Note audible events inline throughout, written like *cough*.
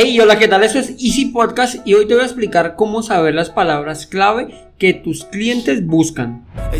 Hey, hola, ¿qué tal? Eso es Easy Podcast y hoy te voy a explicar cómo saber las palabras clave que tus clientes buscan. They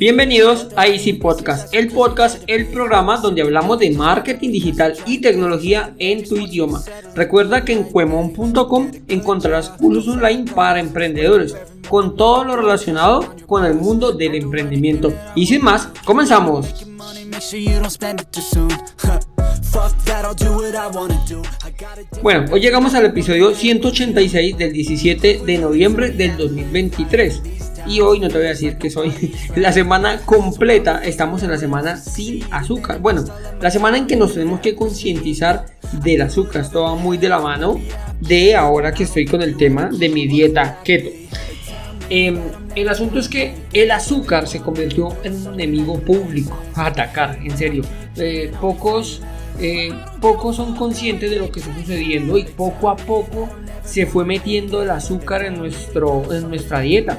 Bienvenidos a Easy Podcast, el podcast, el programa donde hablamos de marketing digital y tecnología en tu idioma. Recuerda que en cuemon.com encontrarás cursos online para emprendedores con todo lo relacionado con el mundo del emprendimiento. Y sin más, comenzamos. Bueno, hoy llegamos al episodio 186 del 17 de noviembre del 2023. Y hoy no te voy a decir que soy *laughs* la semana completa, estamos en la semana sin azúcar. Bueno, la semana en que nos tenemos que concientizar del azúcar. Esto va muy de la mano de ahora que estoy con el tema de mi dieta keto. Em, el asunto es que el azúcar se convirtió en un enemigo público a atacar, en serio. Eh, pocos, eh, pocos son conscientes de lo que está sucediendo y poco a poco se fue metiendo el azúcar en, nuestro, en nuestra dieta.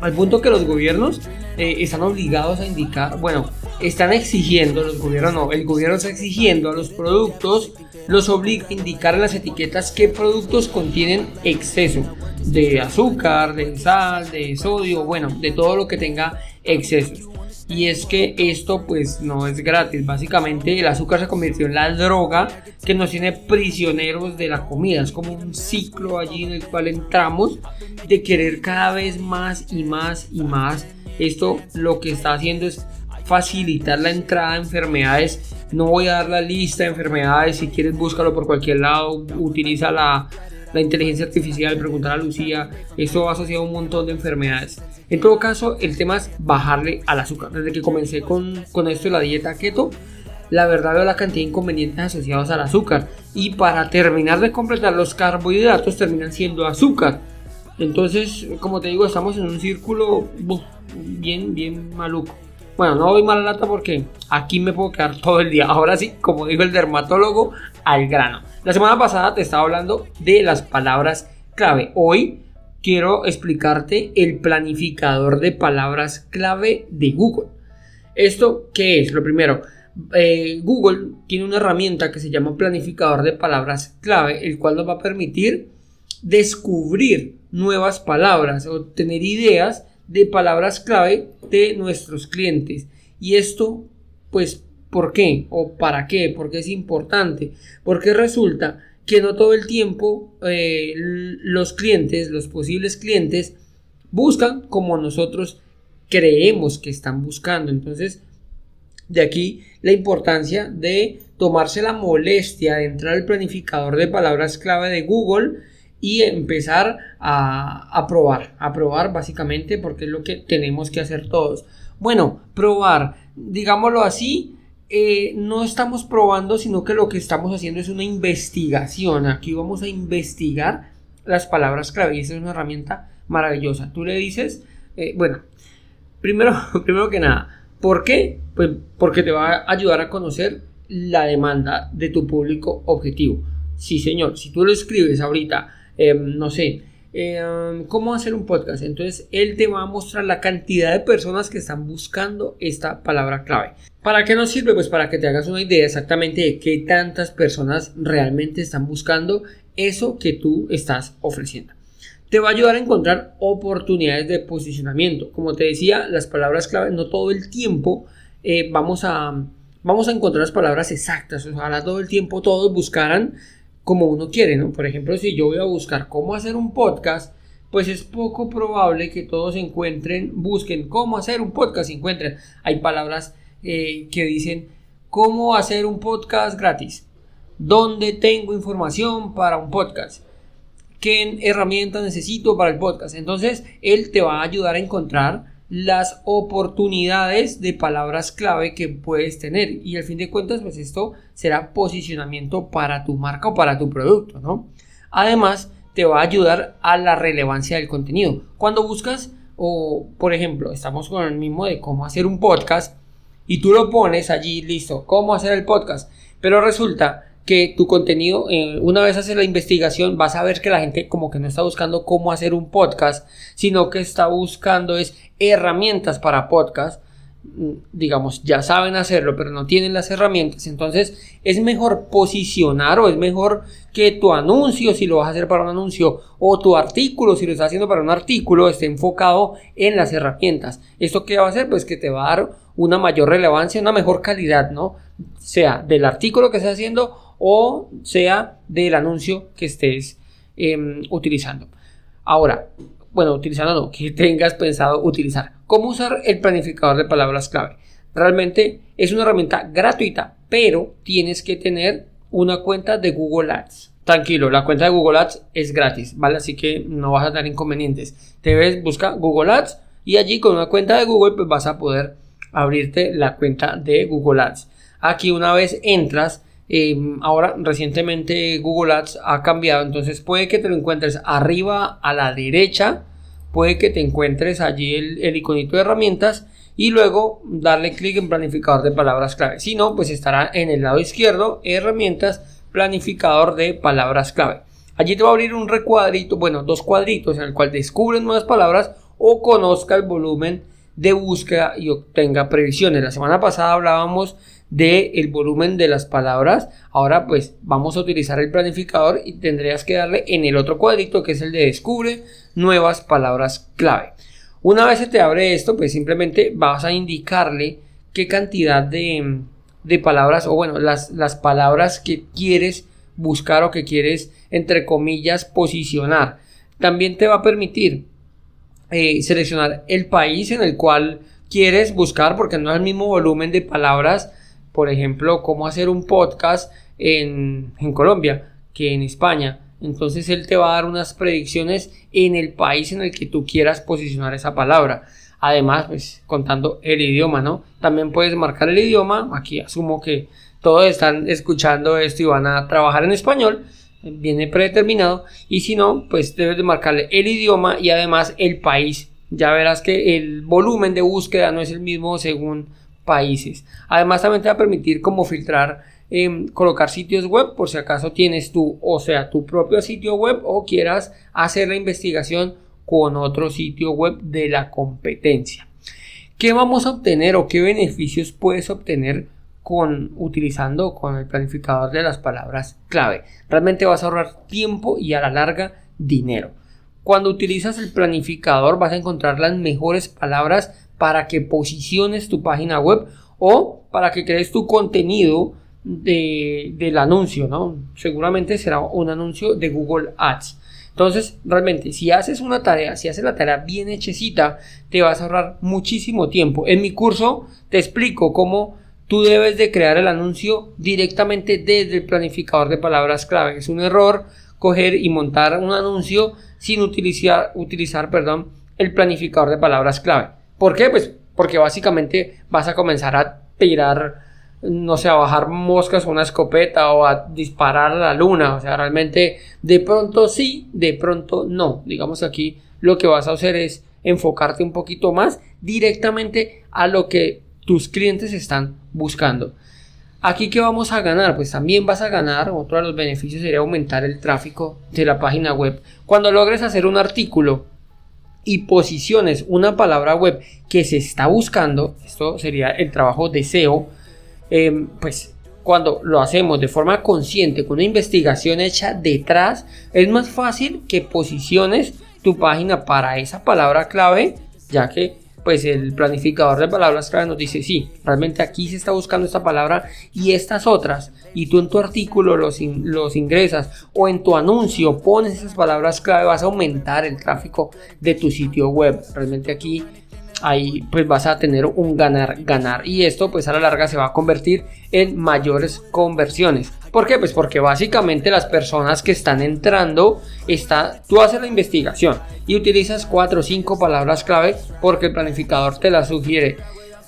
Al punto que los gobiernos eh, están obligados a indicar, bueno, están exigiendo, los gobiernos no, el gobierno está exigiendo a los productos, los obliga a indicar en las etiquetas qué productos contienen exceso de azúcar, de sal, de sodio, bueno, de todo lo que tenga excesos. Y es que esto pues no es gratis. Básicamente el azúcar se convirtió en la droga que nos tiene prisioneros de la comida. Es como un ciclo allí en el cual entramos de querer cada vez más y más y más. Esto lo que está haciendo es facilitar la entrada a enfermedades. No voy a dar la lista de enfermedades. Si quieres búscalo por cualquier lado. Utiliza la, la inteligencia artificial, preguntar a Lucía, esto va asociado a un montón de enfermedades. En todo caso, el tema es bajarle al azúcar. Desde que comencé con, con esto de la dieta keto, la verdad veo la cantidad de inconvenientes asociados al azúcar. Y para terminar de completar, los carbohidratos terminan siendo azúcar. Entonces, como te digo, estamos en un círculo bien, bien maluco. Bueno, no doy mala lata porque aquí me puedo quedar todo el día. Ahora sí, como dijo el dermatólogo, al grano. La semana pasada te estaba hablando de las palabras clave. Hoy quiero explicarte el planificador de palabras clave de Google. ¿Esto qué es? Lo primero, eh, Google tiene una herramienta que se llama planificador de palabras clave, el cual nos va a permitir descubrir nuevas palabras o tener ideas de palabras clave de nuestros clientes. Y esto, pues, ¿por qué? ¿O para qué? Porque es importante. Porque resulta que no todo el tiempo eh, los clientes, los posibles clientes, buscan como nosotros creemos que están buscando. Entonces, de aquí la importancia de tomarse la molestia de entrar al planificador de palabras clave de Google y empezar a, probar, a probar básicamente porque es lo que tenemos que hacer todos. Bueno, probar, digámoslo así, eh, no estamos probando, sino que lo que estamos haciendo es una investigación. Aquí vamos a investigar las palabras clave y esa es una herramienta maravillosa. Tú le dices, eh, bueno, primero, *laughs* primero que nada, ¿por qué? Pues porque te va a ayudar a conocer la demanda de tu público objetivo. Sí, señor, si tú lo escribes ahorita, eh, no sé, eh, cómo hacer un podcast. Entonces, él te va a mostrar la cantidad de personas que están buscando esta palabra clave. ¿Para qué nos sirve? Pues para que te hagas una idea exactamente de qué tantas personas realmente están buscando eso que tú estás ofreciendo. Te va a ayudar a encontrar oportunidades de posicionamiento. Como te decía, las palabras clave no todo el tiempo eh, vamos a vamos a encontrar las palabras exactas. Ojalá todo el tiempo todos buscaran como uno quiere, ¿no? Por ejemplo, si yo voy a buscar cómo hacer un podcast, pues es poco probable que todos encuentren, busquen cómo hacer un podcast, encuentren. Hay palabras eh, que dicen cómo hacer un podcast gratis, dónde tengo información para un podcast, qué herramientas necesito para el podcast. Entonces, él te va a ayudar a encontrar las oportunidades de palabras clave que puedes tener. Y al fin de cuentas pues esto será posicionamiento para tu marca o para tu producto ¿no? además te va a ayudar a la relevancia del contenido. Cuando buscas o por ejemplo estamos con el mismo de cómo hacer un podcast y tú lo pones allí listo cómo hacer el podcast pero resulta que tu contenido, eh, una vez haces la investigación, vas a ver que la gente como que no está buscando cómo hacer un podcast, sino que está buscando es herramientas para podcast. Mm, digamos, ya saben hacerlo, pero no tienen las herramientas. Entonces, es mejor posicionar o es mejor que tu anuncio, si lo vas a hacer para un anuncio, o tu artículo, si lo estás haciendo para un artículo, esté enfocado en las herramientas. ¿Esto qué va a hacer? Pues que te va a dar una mayor relevancia, una mejor calidad, ¿no? Sea del artículo que estés haciendo o sea del anuncio que estés em, utilizando. Ahora, bueno, utilizando no, que tengas pensado utilizar. ¿Cómo usar el planificador de palabras clave? Realmente es una herramienta gratuita, pero tienes que tener una cuenta de Google Ads. Tranquilo, la cuenta de Google Ads es gratis, ¿vale? Así que no vas a tener inconvenientes. Te ves, busca Google Ads y allí con una cuenta de Google pues vas a poder abrirte la cuenta de Google Ads. Aquí una vez entras, Em, ahora recientemente Google Ads ha cambiado, entonces puede que te lo encuentres arriba a la derecha, puede que te encuentres allí el, iconito de herramientas y luego darle clic en planificador de palabras clave. Si no, pues estará en el lado izquierdo, herramientas, planificador de palabras clave. Allí te va a abrir un recuadrito, bueno, dos cuadritos en el cual descubren nuevas palabras o conozca el volumen de búsqueda y obtenga previsiones. La semana pasada hablábamos del el volumen de las palabras. Ahora pues vamos a utilizar el planificador y tendrías que darle en el otro cuadrito que es el de descubre nuevas palabras clave. Una vez se te abre esto pues simplemente vas a indicarle qué cantidad de, de palabras o bueno las, las palabras que quieres buscar o que quieres entre comillas posicionar. También te va a permitir eh, seleccionar el país en el cual quieres buscar porque no es el mismo volumen de palabras por ejemplo, cómo hacer un podcast en, Colombia que en España. Entonces él te va a dar unas predicciones en el país en el que tú quieras posicionar esa palabra. Además, pues contando el idioma, ¿no? También puedes marcar el idioma. Aquí asumo que todos están escuchando esto y van a trabajar en español. Viene predeterminado. Y si no, pues debes de marcarle el idioma y además el país. Ya verás que el volumen de búsqueda no es el mismo según países. Además también te va a permitir como filtrar, em, colocar sitios web por si acaso tienes tú, o sea, tu propio sitio web o quieras hacer la investigación con otro sitio web de la competencia. ¿Qué vamos a obtener o qué beneficios puedes obtener con utilizando con el planificador de las palabras clave? Realmente vas a ahorrar tiempo y a la larga dinero. Cuando utilizas el planificador vas a encontrar las mejores palabras para que posiciones tu página web o para que crees tu contenido de, del anuncio, ¿no? Seguramente será un anuncio de Google Ads. Entonces, realmente, si haces una tarea, si haces la tarea bien hechecita, te vas a ahorrar muchísimo tiempo. En mi curso te explico cómo tú debes de crear el anuncio directamente desde el planificador de palabras clave. Es un error coger y montar un anuncio sin utilizar, utilizar perdón, el planificador de palabras clave. ¿Por qué? Pues porque básicamente vas a comenzar a tirar, no sé, a bajar moscas con una escopeta o a disparar a la luna. O sea, realmente de pronto sí, de pronto no. Digamos aquí lo que vas a hacer es enfocarte un poquito más directamente a lo que tus clientes están buscando. Aquí que vamos a ganar, pues también vas a ganar, otro de los beneficios sería aumentar el tráfico de la página web. Cuando logres hacer un artículo y posiciones. Una palabra web que se está buscando, esto sería el trabajo de SEO, em, pues cuando lo hacemos de forma consciente, con una investigación hecha detrás, es más fácil que posiciones tu página para esa palabra clave, ya que pues el planificador de palabras clave nos dice, sí, realmente aquí se está buscando esta palabra y estas otras, y tú en tu artículo los, los ingresas o en tu anuncio pones esas palabras clave, vas a aumentar el tráfico de tu sitio web. Realmente aquí ahí pues vas a tener un ganar ganar y esto pues a la larga se va a convertir en mayores conversiones ¿por qué? pues porque básicamente las personas que están entrando está tú haces la investigación y utilizas 4 o 5 palabras clave porque el planificador te las sugiere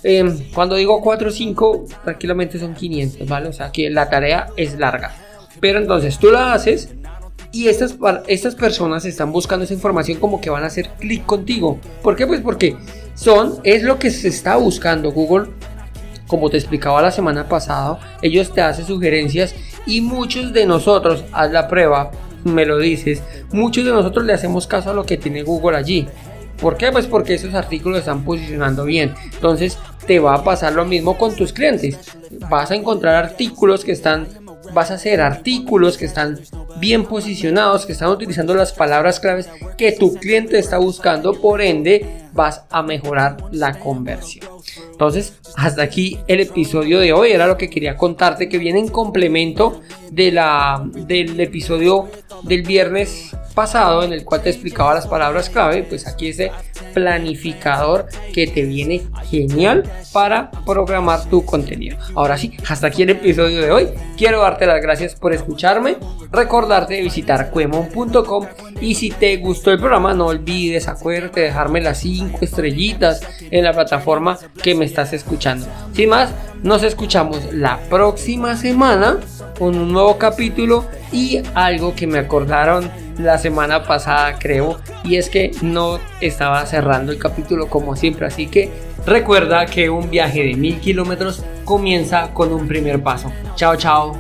em, cuando digo 4 o 5 tranquilamente son 500 vale o sea que la tarea es larga pero entonces tú la haces y estas, estas personas están buscando esa información como que van a hacer clic contigo. ¿Por qué? Pues porque son, es lo que se está buscando Google. Como te explicaba la semana pasada, ellos te hacen sugerencias Y muchos de nosotros, haz la prueba, me lo dices, muchos de nosotros le hacemos caso a lo que tiene Google allí. ¿Por qué? Pues porque esos artículos están posicionando bien. Entonces te va a pasar lo mismo con tus clientes. Vas a encontrar artículos que están vas a hacer artículos que están bien posicionados, que están utilizando las palabras claves que tu cliente está buscando, por ende vas a mejorar la conversión. Entonces, hasta aquí el episodio de hoy, era lo que quería contarte que viene en complemento de la, del episodio del viernes pasado en el cual te explicaba las palabras clave, pues aquí ese planificador que te viene genial para programar tu contenido. Ahora sí, hasta aquí el episodio de hoy. Quiero darte las gracias por escucharme, recordarte de visitar cuemon.com y si te gustó el programa no olvides acuérdate de dejarme las 5 estrellitas en la plataforma que me estás escuchando. Sin más, nos escuchamos la próxima semana con un nuevo capítulo y algo que me acordaron la semana pasada creo y es que no estaba cerrando el capítulo como siempre así que recuerda que un viaje de mil kilómetros comienza con un primer paso. Chao chao